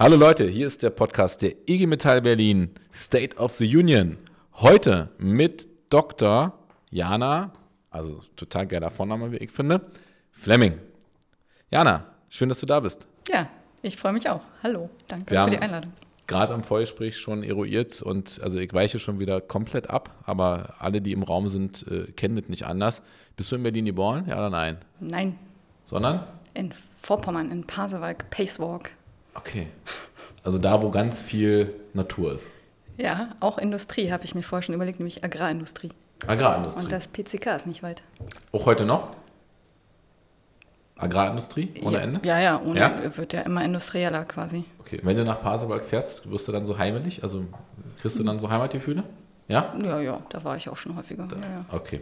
Hallo Leute, hier ist der Podcast der IG Metall Berlin State of the Union. Heute mit Dr. Jana, also total geiler Vorname, wie ich finde, Fleming. Jana, schön, dass du da bist. Ja, ich freue mich auch. Hallo, danke Wir für die Einladung. Gerade am Vorgespräch schon eruiert und also ich weiche schon wieder komplett ab, aber alle, die im Raum sind, äh, kennen das nicht anders. Bist du in Berlin geboren? Ja oder nein? Nein, Sondern? in Vorpommern, in Pasewalk, Pacewalk. Okay. Also da, wo ganz viel Natur ist. Ja, auch Industrie habe ich mir vorher schon überlegt, nämlich Agrarindustrie. Agrarindustrie. Und das PCK ist nicht weit. Auch heute noch? Agrarindustrie ohne ja, Ende? Ja, ja, ohne Ja? wird ja immer industrieller quasi. Okay, wenn du nach Pasewalk fährst, wirst du dann so heimelig? Also kriegst du dann so Heimatgefühle? Ja? Ja, ja, da war ich auch schon häufiger. Ja, ja. Okay.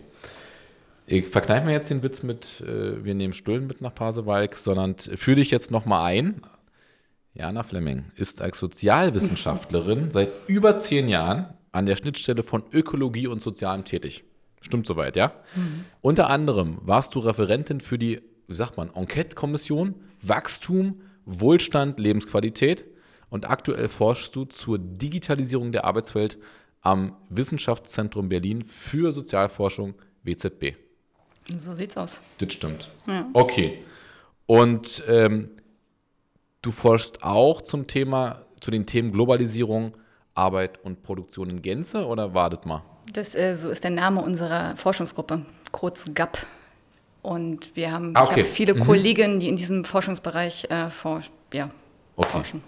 Ich verkneife mir jetzt den Witz mit, äh, wir nehmen Stullen mit nach Pasewalk, sondern führe dich jetzt nochmal ein. Jana Fleming ist als Sozialwissenschaftlerin seit über zehn Jahren an der Schnittstelle von Ökologie und Sozialem tätig. Stimmt soweit, ja? Unter anderem warst du Referentin für die, wie sagt man, Enquete-Kommission, Wachstum, Wohlstand, Lebensqualität und aktuell forschst du zur Digitalisierung der Arbeitswelt am Wissenschaftszentrum Berlin für Sozialforschung WZB. So sieht's aus. Das stimmt. Ja. Okay. Und ähm, du forschst auch zum Thema, zu den Themen Globalisierung, Arbeit und Produktion in Gänze oder wartet mal? Das, äh, so ist der Name unserer Forschungsgruppe, kurz GAP. Und wir haben Ah, okay. habe viele Mhm. Kolleginnen, die in diesem Forschungsbereich äh, for, ja, Okay. forschen.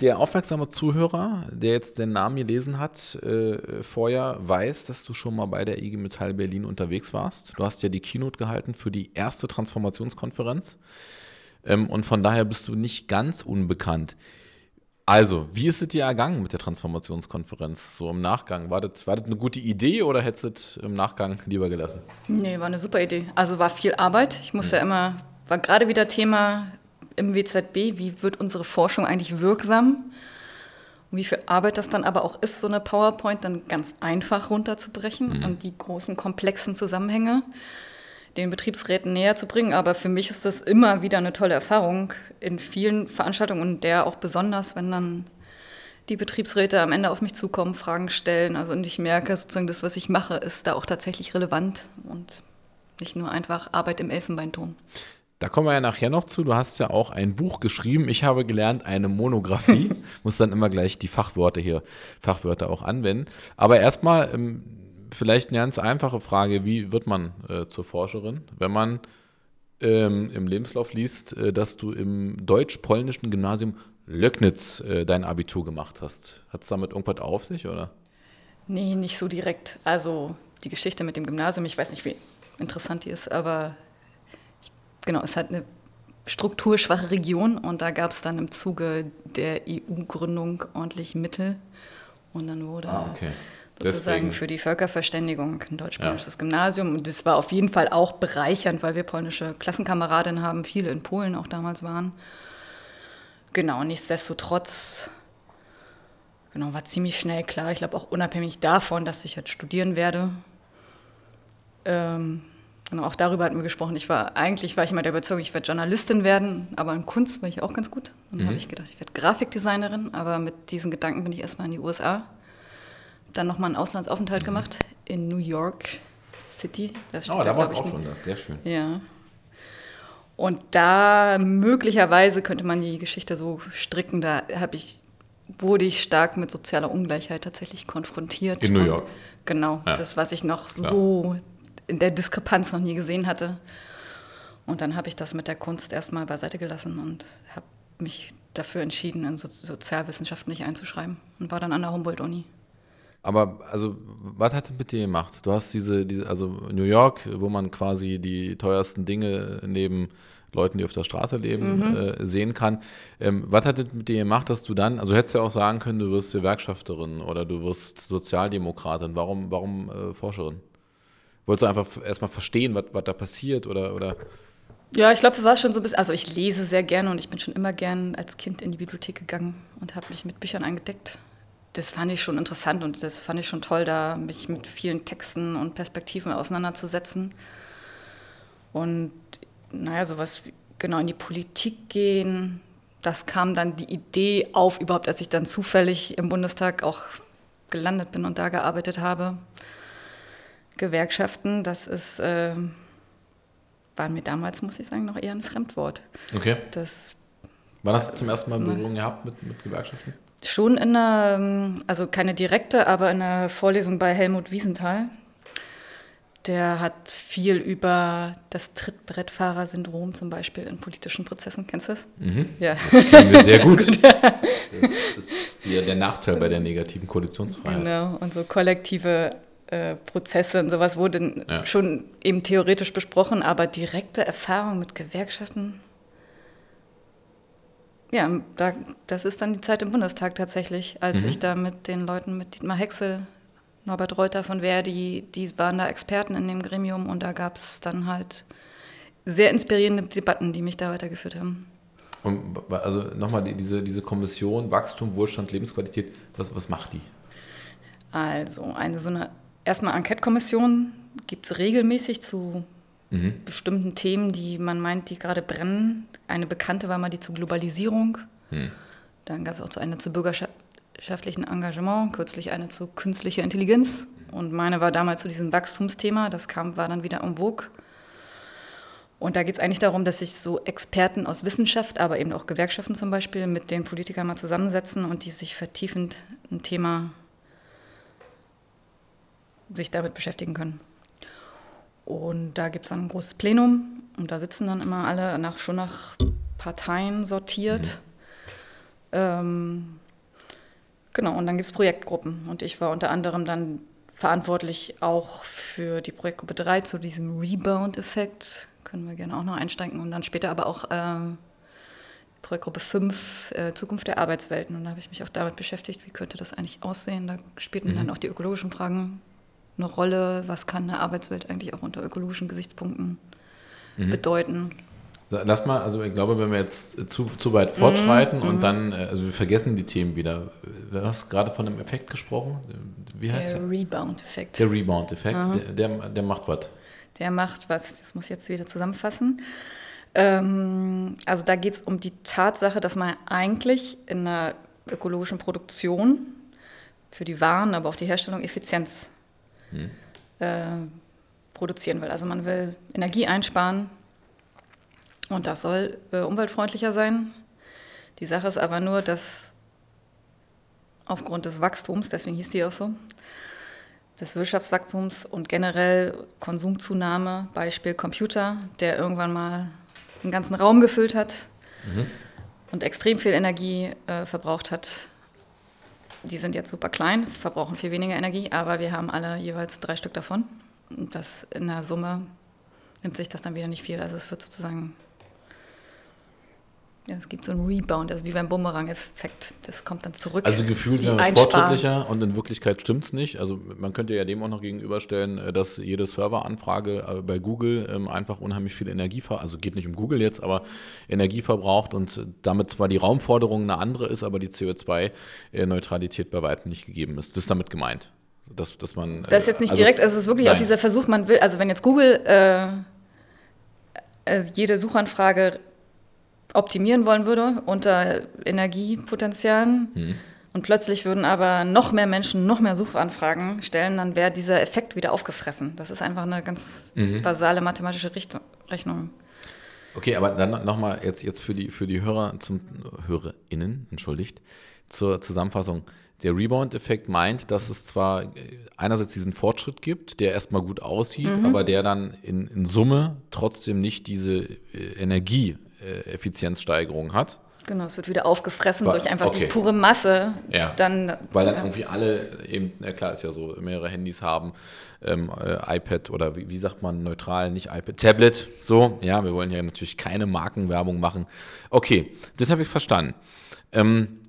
Der aufmerksame Zuhörer, der jetzt den Namen gelesen hat, äh, vorher, weiß, dass du schon mal bei der IG Metall Berlin unterwegs warst. Du hast ja die Keynote gehalten für die erste Transformationskonferenz. Ähm, und von daher bist du nicht ganz unbekannt. Also, wie ist es dir ergangen mit der Transformationskonferenz? So im Nachgang. War das, war das eine gute Idee oder hättest du es im Nachgang lieber gelassen? Nee, war eine super Idee. Also war viel Arbeit. Ich muss ja immer, war gerade wieder Thema im WZB, wie wird unsere Forschung eigentlich wirksam? Und wie viel Arbeit das dann aber auch ist, so eine PowerPoint dann ganz einfach runterzubrechen und die großen, komplexen Zusammenhänge den Betriebsräten näher zu bringen. Aber für mich ist das immer wieder eine tolle Erfahrung in vielen Veranstaltungen und der auch besonders, wenn dann die Betriebsräte am Ende auf mich zukommen, Fragen stellen. Also und ich merke sozusagen, das, was ich mache, ist da auch tatsächlich relevant und nicht nur einfach Arbeit im Elfenbeinturm. Da kommen wir ja nachher noch zu. Du hast ja auch ein Buch geschrieben. Ich habe gelernt, eine Monographie. Muss dann immer gleich die Fachwörter hier, Fachwörter auch anwenden. Aber erstmal ähm, vielleicht eine ganz einfache Frage. Wie wird man äh, zur Forscherin, wenn man ähm, im Lebenslauf liest, äh, dass du im deutsch-polnischen Gymnasium Löcknitz äh, dein Abitur gemacht hast? Hat es damit irgendwas auf sich, oder? Nee, nicht so direkt. Also die Geschichte mit dem Gymnasium, ich weiß nicht, wie interessant die ist, aber ich, genau, es hat eine strukturschwache Region und da gab es dann im Zuge der EU-Gründung ordentlich Mittel und dann wurde Ah, okay. Sozusagen Deswegen. für die Völkerverständigung ein deutsch-polnisches Gymnasium. Und das war auf jeden Fall auch bereichernd, weil wir polnische Klassenkameradinnen haben, viele in Polen auch damals waren. Genau, nichtsdestotrotz, genau, war ziemlich schnell klar, ich glaube auch unabhängig davon, dass ich jetzt studieren werde. Ähm, genau, auch darüber hatten wir gesprochen. Ich war, eigentlich war ich immer der Überzeugung, ich werde Journalistin werden, aber in Kunst war ich auch ganz gut. Und dann habe ich gedacht, ich werde Grafikdesignerin, aber mit diesen Gedanken bin ich erstmal in die USA. Dann nochmal einen Auslandsaufenthalt gemacht in New York City. Da steht Oh, da war glaub auch ein- schon das. Sehr schön. ja. Und da möglicherweise könnte man die Geschichte so stricken, da habe ich, wurde ich stark mit sozialer Ungleichheit tatsächlich konfrontiert. In New Und- York. Genau, Ja. das, was ich noch Klar. so in der Diskrepanz noch nie gesehen hatte. Und dann habe ich das mit der Kunst erstmal beiseite gelassen und habe mich dafür entschieden, in so Sozialwissenschaften nicht einzuschreiben und war dann an der Humboldt-Uni. Aber also, was hat es mit dir gemacht? Du hast diese, diese, also New York, wo man quasi die teuersten Dinge neben Leuten, die auf der Straße leben, äh, sehen kann. Ähm, was hat es mit dir gemacht, dass du dann, also du hättest ja auch sagen können, du wirst Gewerkschafterin oder du wirst Sozialdemokratin. Warum, warum äh, Forscherin? Wolltest du einfach erstmal verstehen, was, was da passiert oder, oder? Ja, ich glaube, das war schon so ein bisschen, also ich lese sehr gerne und ich bin schon immer gern als Kind in die Bibliothek gegangen und habe mich mit Büchern eingedeckt. Das fand ich schon interessant und das fand ich schon toll, da mich mit vielen Texten und Perspektiven auseinanderzusetzen. Und naja, sowas wie genau in die Politik gehen, das kam dann die Idee auf, überhaupt, als ich dann zufällig im Bundestag auch gelandet bin und da gearbeitet habe. Gewerkschaften, das ist, äh, war mir damals, muss ich sagen, noch eher ein Fremdwort. Okay. Das Wann hast du zum ersten Mal Berührung gehabt mit, mit Gewerkschaften? Schon in einer, also keine direkte, aber in einer Vorlesung bei Helmut Wiesenthal. Der hat viel über das Trittbrettfahrersyndrom zum Beispiel in politischen Prozessen. Kennst du das? Mhm. Ja. Das kennen wir sehr gut. gut. Das ist die, der Nachteil bei der negativen Koalitionsfreiheit. Genau, und so kollektive äh, Prozesse und sowas wurde ja. schon eben theoretisch besprochen, aber direkte Erfahrung mit Gewerkschaften ja, da, das ist dann die Zeit im Bundestag tatsächlich, als mhm. ich da mit den Leuten, mit Dietmar Hexel, Norbert Reuter von Verdi, die waren da Experten in dem Gremium und da gab es dann halt sehr inspirierende Debatten, die mich da weitergeführt haben. Und also nochmal diese, diese Kommission Wachstum, Wohlstand, Lebensqualität, was, was macht die? Also eine so eine erstmal Enquete-Kommission gibt es regelmäßig zu mhm. bestimmten Themen, die man meint, die gerade brennen. Eine bekannte war mal die zur Globalisierung. Mhm. Dann gab es auch so eine zu bürgerschaftlichen Engagement, kürzlich eine zu künstlicher Intelligenz. Und meine war damals zu diesem Wachstumsthema. Das kam, war dann wieder en vogue. Und da geht es eigentlich darum, dass sich so Experten aus Wissenschaft, aber eben auch Gewerkschaften zum Beispiel, mit den Politikern mal zusammensetzen und die sich vertiefend ein Thema sich damit beschäftigen können. Und da gibt es dann ein großes Plenum und da sitzen dann immer alle nach, schon nach Parteien sortiert. Mhm. Ähm, genau, und dann gibt es Projektgruppen. Und ich war unter anderem dann verantwortlich auch für die Projektgruppe 3 zu diesem Rebound-Effekt. Können wir gerne auch noch einsteigen. Und dann später aber auch äh, Projektgruppe 5, äh, Zukunft der Arbeitswelten. Und da habe ich mich auch damit beschäftigt, wie könnte das eigentlich aussehen. Da spielten mhm. dann auch die ökologischen Fragen eine Rolle? Was kann eine Arbeitswelt eigentlich auch unter ökologischen Gesichtspunkten mhm. bedeuten? Lass mal, also ich glaube, wenn wir jetzt zu, zu weit fortschreiten mhm. und mhm. dann, äh, also wir vergessen die Themen wieder. Du hast gerade von einem Effekt gesprochen. Wie heißt der? Der Rebound-Effekt. Der Rebound-Effekt, der, der, der, macht was? Der macht was, das muss ich jetzt wieder zusammenfassen. Ähm, also da geht es um die Tatsache, dass man eigentlich in einer ökologischen Produktion für die Waren, aber auch die Herstellung Effizienz hm. äh, produzieren will. Also man will Energie einsparen und das soll äh, umweltfreundlicher sein. Die Sache ist aber nur, dass aufgrund des Wachstums, deswegen hieß die auch so, des Wirtschaftswachstums und generell Konsumzunahme, Beispiel Computer, der irgendwann mal den ganzen Raum gefüllt hat mhm. und extrem viel Energie äh, verbraucht hat, die sind jetzt super klein, verbrauchen viel weniger Energie, aber wir haben alle jeweils drei Stück davon. Und das in der Summe nimmt sich das dann wieder nicht viel. Also es wird sozusagen es gibt so einen Rebound, also wie beim Bumerang-Effekt. Das kommt dann zurück. Also gefühlt ja fortschrittlicher und in Wirklichkeit stimmt es nicht. Also man könnte ja dem auch noch gegenüberstellen, äh, dass jede Serveranfrage äh, bei Google ähm, einfach unheimlich viel Energie verbraucht. Also geht nicht um Google jetzt, aber Energie verbraucht und damit zwar die Raumforderung eine andere ist, aber die CO2-Neutralität bei weitem nicht gegeben ist. Das ist damit gemeint. Dass, dass man, das ist jetzt nicht also direkt, also es ist wirklich nein. auch dieser Versuch, man will, also wenn jetzt Google äh, jede Suchanfrage optimieren wollen würde unter Energiepotenzialen mhm. und plötzlich würden aber noch mehr Menschen noch mehr Suchanfragen stellen, dann wäre dieser Effekt wieder aufgefressen. Das ist einfach eine ganz mhm. basale mathematische Rechnung. Okay, aber dann nochmal jetzt, jetzt für, die, für die Hörer, zum HörerInnen, entschuldigt, zur Zusammenfassung. Der Rebound-Effekt meint, dass es zwar äh, einerseits diesen Fortschritt gibt, der erstmal gut aussieht, mhm. aber der dann in, in Summe trotzdem nicht diese äh, Energie Effizienzsteigerung hat. Genau, es wird wieder aufgefressen Weil, durch einfach okay. die pure Masse. Ja. Dann, Weil dann ja. irgendwie alle eben, ja klar, ist ja so, mehrere Handys haben, ähm, äh, iPad oder wie, wie, sagt man neutral, nicht iPad, Tablet, so. Ja, wir wollen ja natürlich keine Markenwerbung machen. Okay, das habe ich verstanden. Ähm,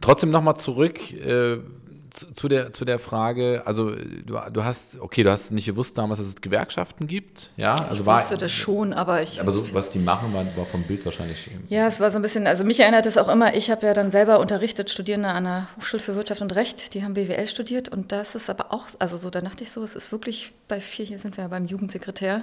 trotzdem nochmal zurück. Äh, zu, der, zu der Frage, also du, du hast, okay, du hast nicht gewusst damals, dass es Gewerkschaften gibt, ja? Also ich wusste war, das schon, aber ich... Aber so, was die machen, war, war vom Bild wahrscheinlich... Ja, es war so ein bisschen, also mich erinnert es auch immer, ich habe ja dann selber unterrichtet, Studierende an der Hochschule für Wirtschaft und Recht, die haben BWL studiert und das ist aber auch, also so, da dachte ich so, es ist wirklich bei vier, hier sind wir ja beim Jugendsekretär,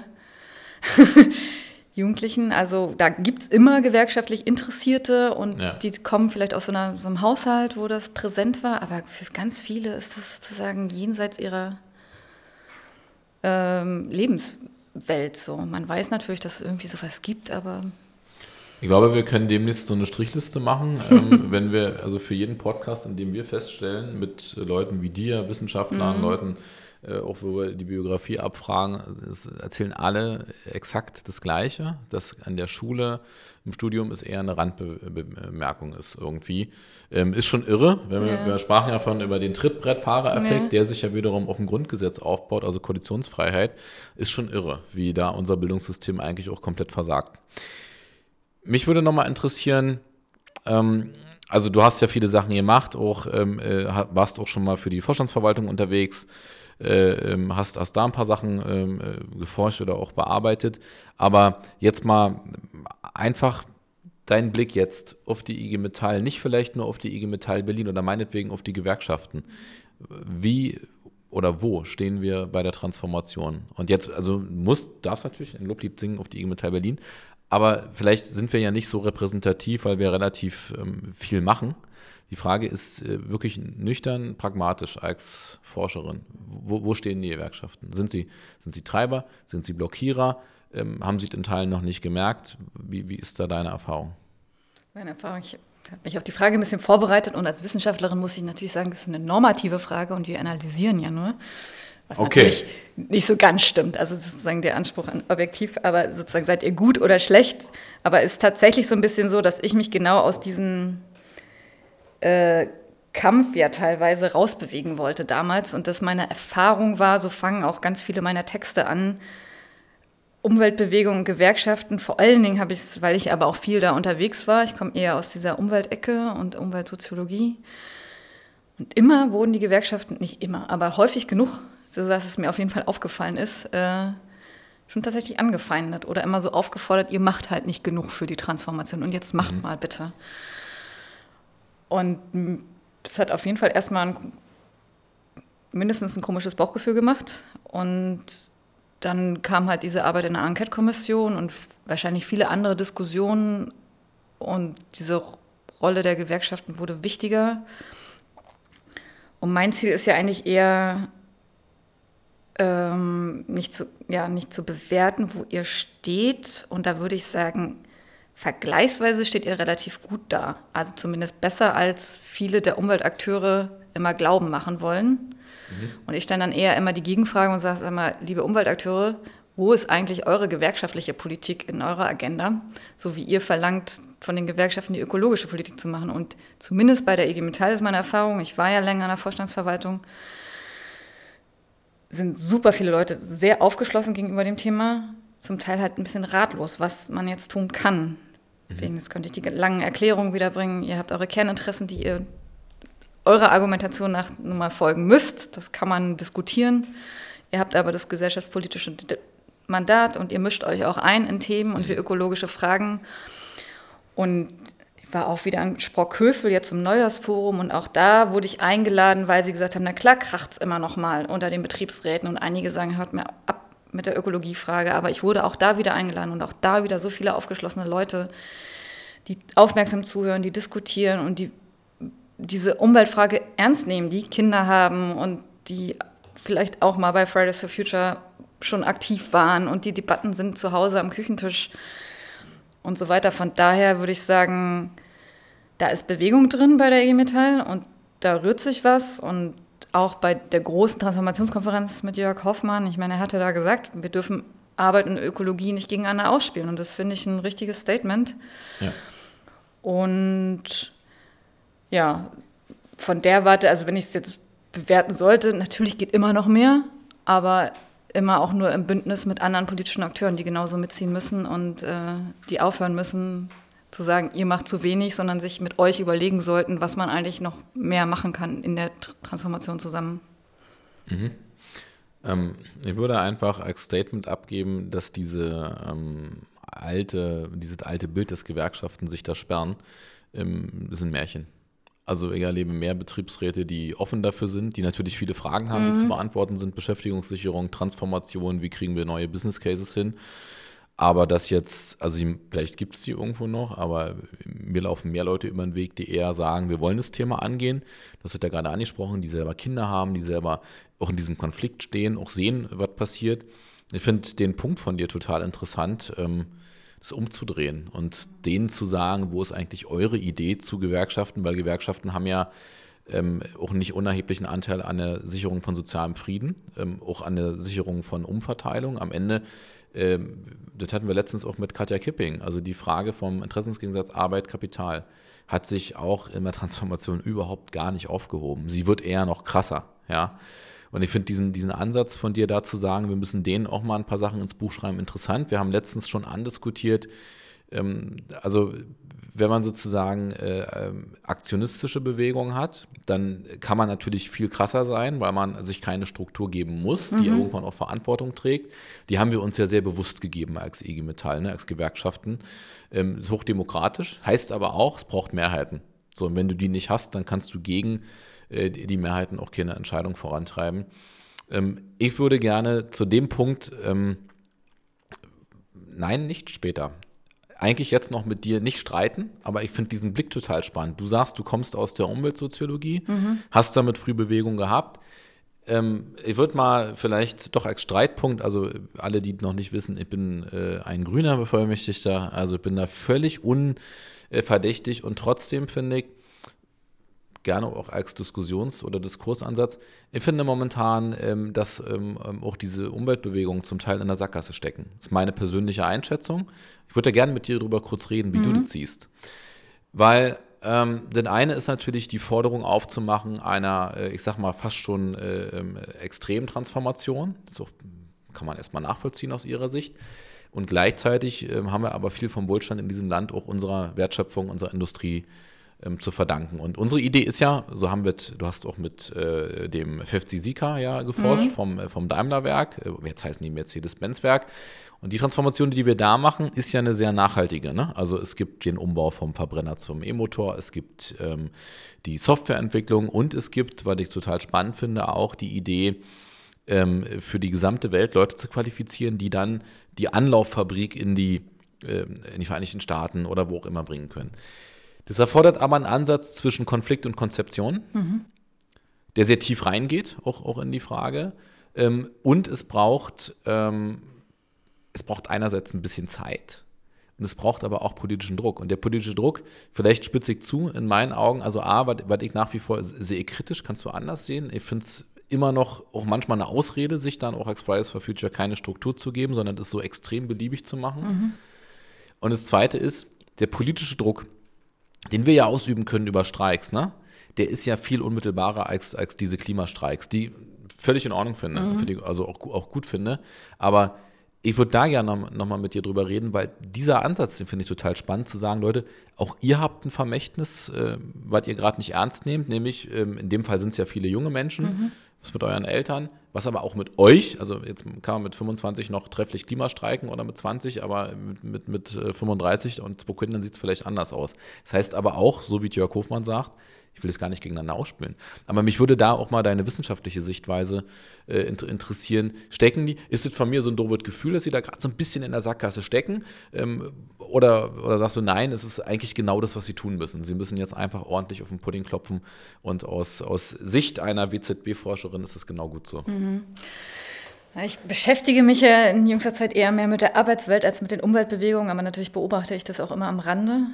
Jugendlichen. Also da gibt es immer gewerkschaftlich Interessierte und Ja. die kommen vielleicht aus so, einer, so einem Haushalt, wo das präsent war. Aber für ganz viele ist das sozusagen jenseits ihrer ähm, Lebenswelt so. Man weiß natürlich, dass es irgendwie sowas gibt, aber Ich glaube, wir können demnächst so eine Strichliste machen, ähm, wenn wir, also für jeden Podcast, in dem wir feststellen, mit Leuten wie dir, Wissenschaftlern, Leuten, äh, auch wo wir die Biografie abfragen, erzählen alle exakt das Gleiche, dass an der Schule, im Studium ist eher eine Randbemerkung ist irgendwie. Ähm, ist schon irre, wenn wir, Ja. wir sprachen ja von über den Trittbrettfahrereffekt, Ja. der sich ja wiederum auf dem Grundgesetz aufbaut, also Koalitionsfreiheit, ist schon irre, wie da unser Bildungssystem eigentlich auch komplett versagt. Mich würde nochmal interessieren, ähm, also du hast ja viele Sachen gemacht, auch ähm, äh, warst auch schon mal für die Vorstandsverwaltung unterwegs, äh, ähm, hast, hast da ein paar Sachen ähm, äh, geforscht oder auch bearbeitet. Aber jetzt mal einfach dein Blick jetzt auf die IG Metall, nicht vielleicht nur auf die IG Metall Berlin oder meinetwegen auf die Gewerkschaften. Wie oder wo stehen wir bei der Transformation? Und jetzt, also muss, darfst natürlich ein Loblied singen auf die IG Metall Berlin, aber vielleicht sind wir ja nicht so repräsentativ, weil wir relativ ähm, viel machen. Die Frage ist äh, wirklich nüchtern, pragmatisch als Forscherin. Wo, wo stehen die Gewerkschaften? Sind sie, sind sie Treiber? Sind sie Blockierer? Ähm, haben sie in Teilen noch nicht gemerkt? Wie, wie ist da deine Erfahrung? meine Erfahrung, ich habe mich auf die Frage ein bisschen vorbereitet und als Wissenschaftlerin muss ich natürlich sagen, das ist eine normative Frage und wir analysieren ja nur. Was Okay. natürlich nicht so ganz stimmt. Also sozusagen der Anspruch an objektiv, aber sozusagen seid ihr gut oder schlecht. Aber es ist tatsächlich so ein bisschen so, dass ich mich genau aus diesem äh, Kampf ja teilweise rausbewegen wollte damals und das meine Erfahrung war, so fangen auch ganz viele meiner Texte an, Umweltbewegungen und Gewerkschaften, vor allen Dingen habe ich es, weil ich aber auch viel da unterwegs war, ich komme eher aus dieser Umweltecke und Umweltsoziologie. Und immer wurden die Gewerkschaften, nicht immer, aber häufig genug, so dass es mir auf jeden Fall aufgefallen ist, äh, schon tatsächlich angefeindet oder immer so aufgefordert, ihr macht halt nicht genug für die Transformation und jetzt macht mal bitte. Und es hat auf jeden Fall erstmal ein, mindestens ein komisches Bauchgefühl gemacht und dann kam halt diese Arbeit in der Enquete-Kommission und wahrscheinlich viele andere Diskussionen und diese Rolle der Gewerkschaften wurde wichtiger. Und mein Ziel ist ja eigentlich eher, ähm, nicht, zu, ja, nicht zu bewerten, wo ihr steht. Und da würde ich sagen, vergleichsweise steht ihr relativ gut da. Also zumindest besser, als viele der Umweltakteure immer glauben machen wollen. Und ich stelle dann eher immer die Gegenfrage und sage immer, liebe Umweltakteure, wo ist eigentlich eure gewerkschaftliche Politik in eurer Agenda? So wie ihr verlangt, von den Gewerkschaften die ökologische Politik zu machen. Und zumindest bei der IG Metall ist meine Erfahrung, ich war ja länger in der Vorstandsverwaltung, sind super viele Leute sehr aufgeschlossen gegenüber dem Thema, zum Teil halt ein bisschen ratlos, was man jetzt tun kann. Deswegen, jetzt könnte ich die langen Erklärungen wiederbringen. Ihr habt eure Kerninteressen, die ihr eurer Argumentation nach nun mal folgen müsst. Das kann man diskutieren. Ihr habt aber das gesellschaftspolitische Mandat und ihr mischt euch auch ein in Themen und für ökologische Fragen. Und ich war auch wieder an Sprockhövel jetzt zum Neujahrsforum und auch da wurde ich eingeladen, weil sie gesagt haben, na klar kracht's immer noch mal unter den Betriebsräten und einige sagen, hört mir ab mit der Ökologiefrage, aber ich wurde auch da wieder eingeladen und auch da wieder so viele aufgeschlossene Leute, die aufmerksam zuhören, die diskutieren und die diese Umweltfrage ernst nehmen, die Kinder haben und die vielleicht auch mal bei Fridays for Future schon aktiv waren und die Debatten sind zu Hause am Küchentisch und so weiter. Von daher würde ich sagen, da ist Bewegung drin bei der E-Metall und da rührt sich was und auch bei der großen Transformationskonferenz mit Jörg Hoffmann, ich meine, er hatte da gesagt, wir dürfen Arbeit und Ökologie nicht gegeneinander ausspielen und das finde ich ein richtiges Statement. Ja. Und ja, von der Warte, also wenn ich es jetzt bewerten sollte, natürlich geht immer noch mehr, aber immer auch nur im Bündnis mit anderen politischen Akteuren, die genauso mitziehen müssen und äh, die aufhören müssen zu sagen, ihr macht zu wenig, sondern sich mit euch überlegen sollten, was man eigentlich noch mehr machen kann in der Tr- Transformation zusammen. Ähm, ich würde einfach als Statement abgeben, dass diese ähm, alte, dieses alte Bild des Gewerkschaften sich da sperren, ähm, das sind Märchen. Also ich erlebe mehr Betriebsräte, die offen dafür sind, die natürlich viele Fragen haben, die zu beantworten sind, Beschäftigungssicherung, Transformation, wie kriegen wir neue Business Cases hin. Aber das jetzt, also vielleicht gibt es die irgendwo noch, aber mir laufen mehr Leute über den Weg, die eher sagen, wir wollen das Thema angehen. Das wird ja gerade angesprochen, die selber Kinder haben, die selber auch in diesem Konflikt stehen, auch sehen, was passiert. Ich finde den Punkt von dir total interessant, ähm, das umzudrehen und denen zu sagen, wo ist eigentlich eure Idee zu Gewerkschaften, weil Gewerkschaften haben ja ähm, auch einen nicht unerheblichen Anteil an der Sicherung von sozialem Frieden, ähm, auch an der Sicherung von Umverteilung. Am Ende, das hatten wir letztens auch mit Katja Kipping, also die Frage vom Interessensgegensatz Arbeit, Kapital, hat sich auch in der Transformation überhaupt gar nicht aufgehoben. Sie wird eher noch krasser, ja. Und ich finde diesen, diesen Ansatz von dir da zu sagen, wir müssen denen auch mal ein paar Sachen ins Buch schreiben, interessant. Wir haben letztens schon andiskutiert, ähm, also wenn man sozusagen äh, ähm, aktionistische Bewegungen hat, dann kann man natürlich viel krasser sein, weil man sich keine Struktur geben muss, die mhm. irgendwann auch Verantwortung trägt. Die haben wir uns ja sehr bewusst gegeben als IG Metall, ne, als Gewerkschaften. Ähm, ist hochdemokratisch, heißt aber auch, es braucht Mehrheiten. So, und wenn du die nicht hast, dann kannst du gegen äh, die Mehrheiten auch keine Entscheidung vorantreiben. Ähm, ich würde gerne zu dem Punkt, ähm, nein, nicht später eigentlich jetzt noch mit dir nicht streiten, aber ich finde diesen Blick total spannend. Du sagst, du kommst aus der Umweltsoziologie, mhm. hast damit Frühbewegung gehabt. Ähm, ich würde mal vielleicht doch als Streitpunkt, also alle, die noch nicht wissen, ich bin äh, ein grüner Bevollmächtigter, also ich bin da völlig unverdächtig und trotzdem finde ich, gerne auch als Diskussions- oder Diskursansatz. Ich finde momentan, ähm, dass ähm, ähm, auch diese Umweltbewegungen zum Teil in der Sackgasse stecken. Das ist meine persönliche Einschätzung. Ich würde da gerne mit dir darüber kurz reden, wie mhm. du das siehst. Weil ähm, denn eine ist natürlich die Forderung aufzumachen einer, äh, ich sag mal, fast schon äh, äh, extremen Transformation. Das auch, kann man erstmal nachvollziehen aus ihrer Sicht. Und gleichzeitig äh, haben wir aber viel vom Wohlstand in diesem Land auch unserer Wertschöpfung, unserer Industrie ähm, zu verdanken. Und unsere Idee ist ja, so haben wir, du hast auch mit äh, dem FFC Sika ja geforscht, mhm. vom, äh, vom Daimler-Werk, äh, jetzt heißen die Mercedes-Benz-Werk. Und die Transformation, die wir da machen, ist ja eine sehr nachhaltige. Ne? Also es gibt den Umbau vom Verbrenner zum E-Motor, es gibt ähm, die Softwareentwicklung und es gibt, was ich total spannend finde, auch die Idee, ähm, für die gesamte Welt Leute zu qualifizieren, die dann die Anlauffabrik in die, äh, in die Vereinigten Staaten oder wo auch immer bringen können. Das erfordert aber einen Ansatz zwischen Konflikt und Konzeption, mhm. der sehr tief reingeht, auch, auch in die Frage. Ähm, und es braucht, ähm, es braucht einerseits ein bisschen Zeit und es braucht aber auch politischen Druck. Und der politische Druck, vielleicht spitze ich zu, in meinen Augen, also A, was ich nach wie vor sehe kritisch, kannst du anders sehen. Ich finde es immer noch auch manchmal eine Ausrede, sich dann auch als Fridays for Future keine Struktur zu geben, sondern das so extrem beliebig zu machen. Mhm. Und das Zweite ist, der politische Druck den wir ja ausüben können über Streiks, ne? Der ist ja viel unmittelbarer als, als diese Klimastreiks, die völlig in Ordnung finde, mhm. die, also auch, auch gut finde. Aber ich würde da gerne noch, noch mal mit dir drüber reden, weil dieser Ansatz, den finde ich total spannend, zu sagen, Leute, auch ihr habt ein Vermächtnis, äh, was ihr gerade nicht ernst nehmt, nämlich ähm, in dem Fall sind es ja viele junge Menschen, mhm. was mit euren Eltern, was aber auch mit euch, also jetzt kann man mit 25 noch trefflich Klimastreiken oder mit 20, aber mit, mit, mit 35 äh, und zwei Kindern sieht es vielleicht anders aus. Das heißt aber auch, so wie Jörg Hofmann sagt, ich will es gar nicht gegeneinander ausspielen. Aber mich würde da auch mal deine wissenschaftliche Sichtweise äh, interessieren. Stecken die? Ist es von mir so ein doofes Gefühl, dass sie da gerade so ein bisschen in der Sackgasse stecken? Ähm, oder, oder sagst du, nein, es ist eigentlich genau das, was sie tun müssen. Sie müssen jetzt einfach ordentlich auf den Pudding klopfen und aus, aus Sicht einer WZB-Forscherin ist es genau gut so. Mhm. Ich beschäftige mich ja in jüngster Zeit eher mehr mit der Arbeitswelt als mit den Umweltbewegungen, aber natürlich beobachte ich das auch immer am Rande.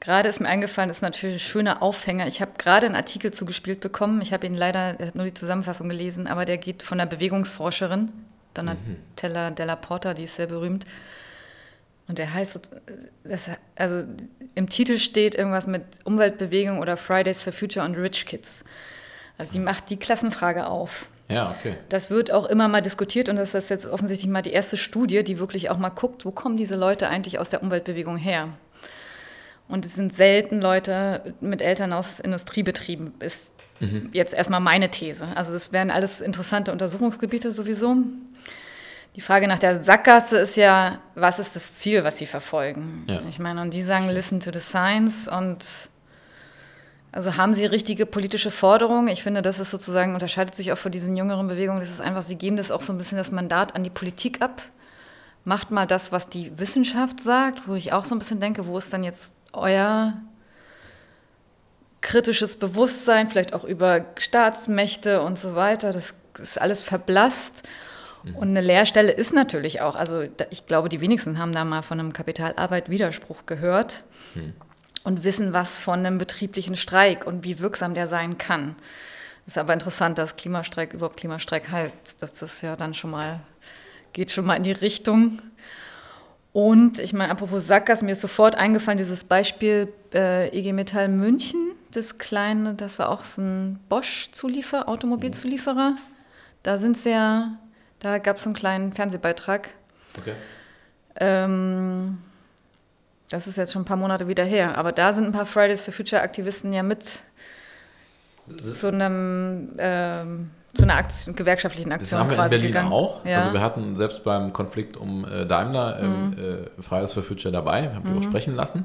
Gerade ist mir eingefallen, das ist natürlich ein schöner Aufhänger. Ich habe gerade einen Artikel zugespielt bekommen. Ich habe ihn leider, nur die Zusammenfassung gelesen, aber der geht von einer Bewegungsforscherin, Donatella mhm. Della Porta, die ist sehr berühmt. Und der heißt, das, also im Titel steht irgendwas mit Umweltbewegung oder Fridays for Future und Rich Kids. Also die macht die Klassenfrage auf. Ja, okay. Das wird auch immer mal diskutiert und das ist jetzt offensichtlich mal die erste Studie, die wirklich auch mal guckt, wo kommen diese Leute eigentlich aus der Umweltbewegung her? Und es sind selten Leute mit Eltern aus Industriebetrieben, ist mhm. jetzt erstmal meine These. Also das wären alles interessante Untersuchungsgebiete sowieso. Die Frage nach der Sackgasse ist ja, was ist das Ziel, was sie verfolgen? Ja. Ich meine, und die sagen, listen to the science und also haben sie richtige politische Forderungen? Ich finde, das ist sozusagen, unterscheidet sich auch von diesen jüngeren Bewegungen, das ist einfach, sie geben das auch so ein bisschen das Mandat an die Politik ab macht mal das, was die Wissenschaft sagt, wo ich auch so ein bisschen denke, wo ist dann jetzt euer kritisches Bewusstsein, vielleicht auch über Staatsmächte und so weiter. Das ist alles verblasst. Mhm. Und eine Lehrstelle ist natürlich auch, also ich glaube, die wenigsten haben da mal von einem Kapitalarbeit Widerspruch gehört mhm. und wissen was von einem betrieblichen Streik und wie wirksam der sein kann. Ist aber interessant, dass Klimastreik überhaupt Klimastreik heißt. Dass das ja dann schon mal, geht schon mal in die Richtung. Und ich meine, apropos Sackgass, mir ist sofort eingefallen, dieses Beispiel äh, IG Metall München, das kleine, das war auch so ein Bosch-Zulieferer, Automobilzulieferer. Da sind sie ja, da gab es einen kleinen Fernsehbeitrag. Okay. Ähm, das ist jetzt schon ein paar Monate wieder her, aber da sind ein paar Fridays for Future Aktivisten ja mit zu einem ähm, zu einer Aktion, gewerkschaftlichen Aktion das haben wir in Berlin gegangen. auch. Ja. Also wir hatten selbst beim Konflikt um äh, Daimler ähm, mhm. äh, Fridays for Future dabei, haben wir mhm. auch sprechen lassen.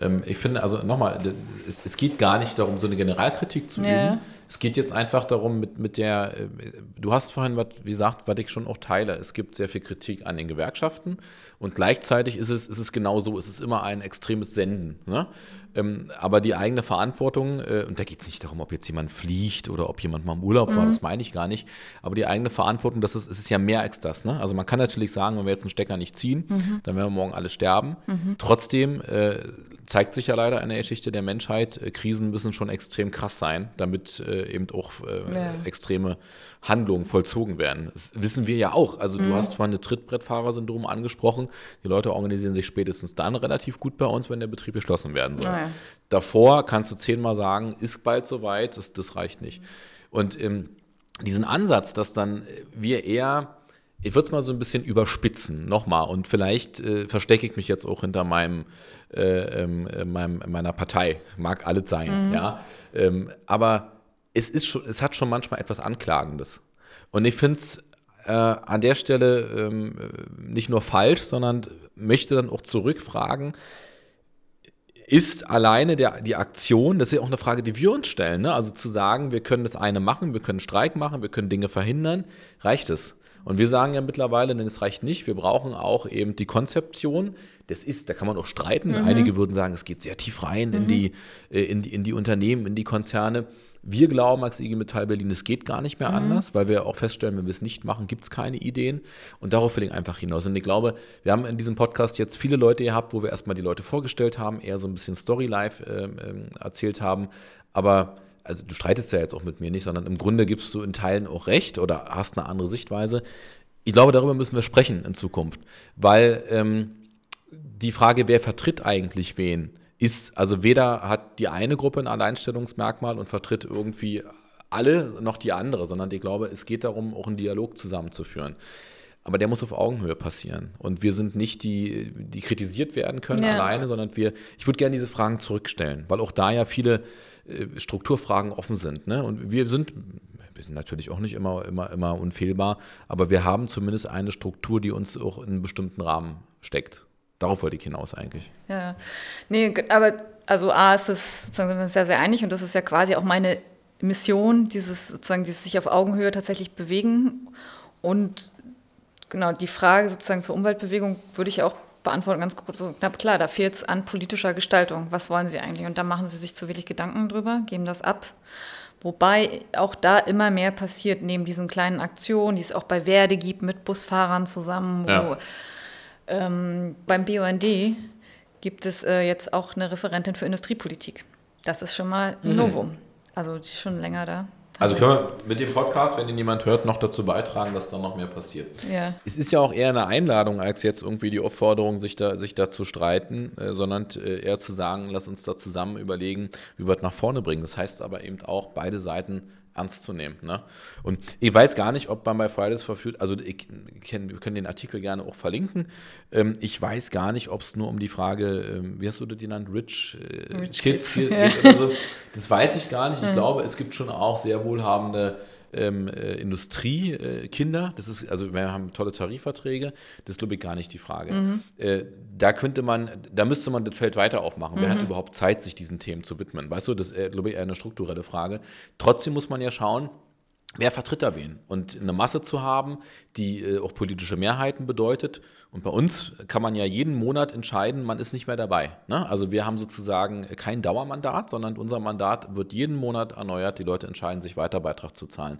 Ähm, ich finde, also nochmal, es, es, geht gar nicht darum, so eine Generalkritik zu üben. Ja. Es geht jetzt einfach darum, mit, mit der, äh, du hast vorhin, was, wie gesagt, was ich schon auch teile, es gibt sehr viel Kritik an den Gewerkschaften und gleichzeitig ist es, ist es genau so, es ist immer ein extremes Senden. Ne? Ähm, aber die eigene Verantwortung, äh, und da geht es nicht darum, ob jetzt jemand fliegt oder ob jemand mal im Urlaub mhm. war, das meine ich gar nicht, aber die eigene Verantwortung, das ist, es ist ja mehr als das. Ne? Also man kann natürlich sagen, wenn wir jetzt einen Stecker nicht ziehen, mhm. dann werden wir morgen alle sterben. Mhm. Trotzdem äh, zeigt sich ja leider in der Geschichte der Menschheit, äh, Krisen müssen schon extrem krass sein, damit äh, eben auch äh, ja. extreme Handlungen vollzogen werden. Das wissen wir ja auch. Also du mhm. hast vorhin das Trittbrettfahrer-Syndrom angesprochen. Die Leute organisieren sich spätestens dann relativ gut bei uns, wenn der Betrieb geschlossen werden soll. Oh ja. Davor kannst du zehnmal sagen, ist bald soweit, das, das reicht nicht. Und ähm, diesen Ansatz, dass dann wir eher ich würde es mal so ein bisschen überspitzen, nochmal. Und vielleicht äh, verstecke ich mich jetzt auch hinter meinem, äh, ähm, äh, meinem, meiner Partei. Mag alles sein, mhm. ja. Ähm, aber es, ist schon, es hat schon manchmal etwas Anklagendes. Und ich finde es äh, an der Stelle ähm, nicht nur falsch, sondern möchte dann auch zurückfragen, ist alleine der, die Aktion, das ist ja auch eine Frage, die wir uns stellen, ne? also zu sagen, wir können das eine machen, wir können Streik machen, wir können Dinge verhindern, reicht es? Und wir sagen ja mittlerweile, denn es reicht nicht, wir brauchen auch eben die Konzeption. Das ist, da kann man auch streiten. Mhm. Einige würden sagen, es geht sehr tief rein mhm. in, die, äh, in, die, in die Unternehmen, in die Konzerne. Wir glauben als IG Metall Berlin, es geht gar nicht mehr mhm. anders, weil wir auch feststellen, wenn wir es nicht machen, gibt es keine Ideen. Und darauf will ich einfach hinaus. Und ich glaube, wir haben in diesem Podcast jetzt viele Leute gehabt, wo wir erstmal die Leute vorgestellt haben, eher so ein bisschen Story-Life äh, äh, erzählt haben. Aber also du streitest ja jetzt auch mit mir nicht, sondern im Grunde gibst du in Teilen auch recht oder hast eine andere Sichtweise. Ich glaube, darüber müssen wir sprechen in Zukunft, weil ähm, die Frage, wer vertritt eigentlich wen, ist, also weder hat die eine Gruppe ein Alleinstellungsmerkmal und vertritt irgendwie alle noch die andere, sondern ich glaube, es geht darum, auch einen Dialog zusammenzuführen. Aber der muss auf Augenhöhe passieren. Und wir sind nicht die, die kritisiert werden können ja. alleine, sondern wir, ich würde gerne diese Fragen zurückstellen, weil auch da ja viele äh, Strukturfragen offen sind. Ne? Und wir sind, wir sind natürlich auch nicht immer, immer, immer unfehlbar, aber wir haben zumindest eine Struktur, die uns auch in einen bestimmten Rahmen steckt. Darauf wollte ich hinaus eigentlich. Ja, nee, aber also A ist das sozusagen sehr, sehr einig und das ist ja quasi auch meine Mission, dieses sozusagen dieses sich auf Augenhöhe tatsächlich bewegen und genau die Frage sozusagen zur Umweltbewegung würde ich auch beantworten ganz kurz so knapp klar, da fehlt es an politischer Gestaltung. Was wollen sie eigentlich? Und da machen sie sich zu wenig Gedanken drüber, geben das ab. Wobei auch da immer mehr passiert, neben diesen kleinen Aktionen, die es auch bei Werde gibt, mit Busfahrern zusammen, ja. wo ähm, beim BUND gibt es äh, jetzt auch eine Referentin für Industriepolitik. Das ist schon mal ein mhm. Novum. Also die ist schon länger da. Also können wir mit dem Podcast, wenn ihn jemand hört, noch dazu beitragen, dass da noch mehr passiert. Ja. Es ist ja auch eher eine Einladung, als jetzt irgendwie die Aufforderung, sich da, sich da zu streiten, äh, sondern äh, eher zu sagen, lass uns da zusammen überlegen, wie wir es nach vorne bringen. Das heißt aber eben auch, beide Seiten ernst zu nehmen. Ne? Und ich weiß gar nicht, ob man bei Fridays for Future, also ich wir können den Artikel gerne auch verlinken. Ähm, ich weiß gar nicht, ob es nur um die Frage, ähm, wie hast du das genannt, Rich, äh, Rich Kids, Kids. geht oder so. Das weiß ich gar nicht. Ich mhm. glaube, es gibt schon auch sehr wohlhabende ähm, äh, Industriekinder. Äh, das ist, also wir haben tolle Tarifverträge, das ist, glaube ich, gar nicht die Frage. Mhm. Äh, da könnte man, da müsste man das Feld weiter aufmachen. Mhm. Wer hat mhm. überhaupt Zeit, sich diesen Themen zu widmen? Weißt du, das ist, glaube ich, eher eine strukturelle Frage. Trotzdem muss man ja schauen, wer vertritt da wen? Und eine Masse zu haben, die äh, auch politische Mehrheiten bedeutet. Und bei uns kann man ja jeden Monat entscheiden, man ist nicht mehr dabei. Ne? Also wir haben sozusagen kein Dauermandat, sondern unser Mandat wird jeden Monat erneuert. Die Leute entscheiden sich weiter Beitrag zu zahlen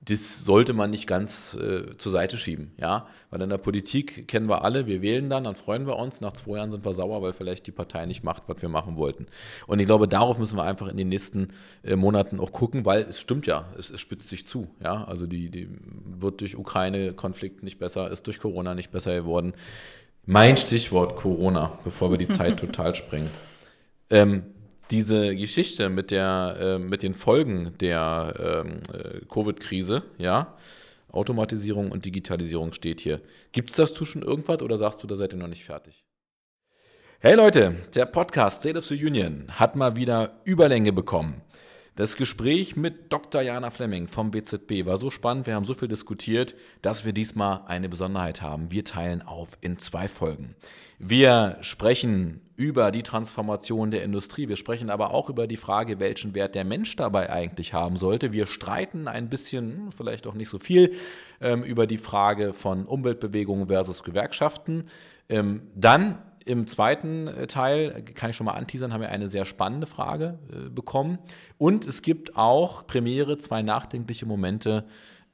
das sollte man nicht ganz äh, zur Seite schieben, ja, weil in der Politik kennen wir alle, wir wählen dann, dann freuen wir uns, nach zwei Jahren sind wir sauer, weil vielleicht die Partei nicht macht, was wir machen wollten. Und ich glaube, darauf müssen wir einfach in den nächsten äh, Monaten auch gucken, weil es stimmt ja, es, es spitzt sich zu, ja, also die, die wird durch Ukraine-Konflikt nicht besser, ist durch Corona nicht besser geworden. Mein Stichwort Corona, bevor wir die Zeit total sprengen. Ähm, diese Geschichte mit, der, äh, mit den Folgen der ähm, äh, Covid-Krise, ja, Automatisierung und Digitalisierung steht hier. Gibt es dazu schon irgendwas oder sagst du, da seid ihr noch nicht fertig? Hey Leute, der Podcast State of the Union hat mal wieder Überlänge bekommen. Das Gespräch mit Dr. Jana Fleming vom WZB war so spannend, wir haben so viel diskutiert, dass wir diesmal eine Besonderheit haben. Wir teilen auf in zwei Folgen. Wir sprechen über die Transformation der Industrie. Wir sprechen aber auch über die Frage, welchen Wert der Mensch dabei eigentlich haben sollte. Wir streiten ein bisschen, vielleicht auch nicht so viel, ähm, über die Frage von Umweltbewegungen versus Gewerkschaften. Ähm, dann im zweiten äh, Teil, kann ich schon mal anteasern, haben wir eine sehr spannende Frage äh, bekommen. Und es gibt auch Premiere, zwei nachdenkliche Momente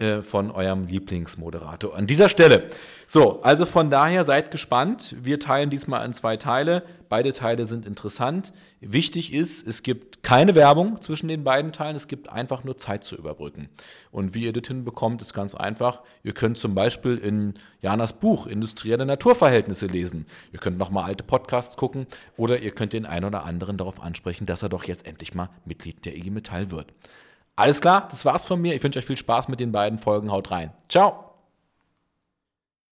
äh, von eurem Lieblingsmoderator an dieser Stelle. So, also von daher seid gespannt. Wir teilen diesmal in zwei Teile. Beide Teile sind interessant. Wichtig ist, es gibt keine Werbung zwischen den beiden Teilen. Es gibt einfach nur Zeit zu überbrücken. Und wie ihr das hinbekommt, ist ganz einfach. Ihr könnt zum Beispiel in Janas Buch Industrielle Naturverhältnisse lesen. Ihr könnt nochmal alte Podcasts gucken oder ihr könnt den einen oder anderen darauf ansprechen, dass er doch jetzt endlich mal Mitglied der IG Metall wird. Alles klar, das war's von mir. Ich wünsche euch viel Spaß mit den beiden Folgen. Haut rein. Ciao.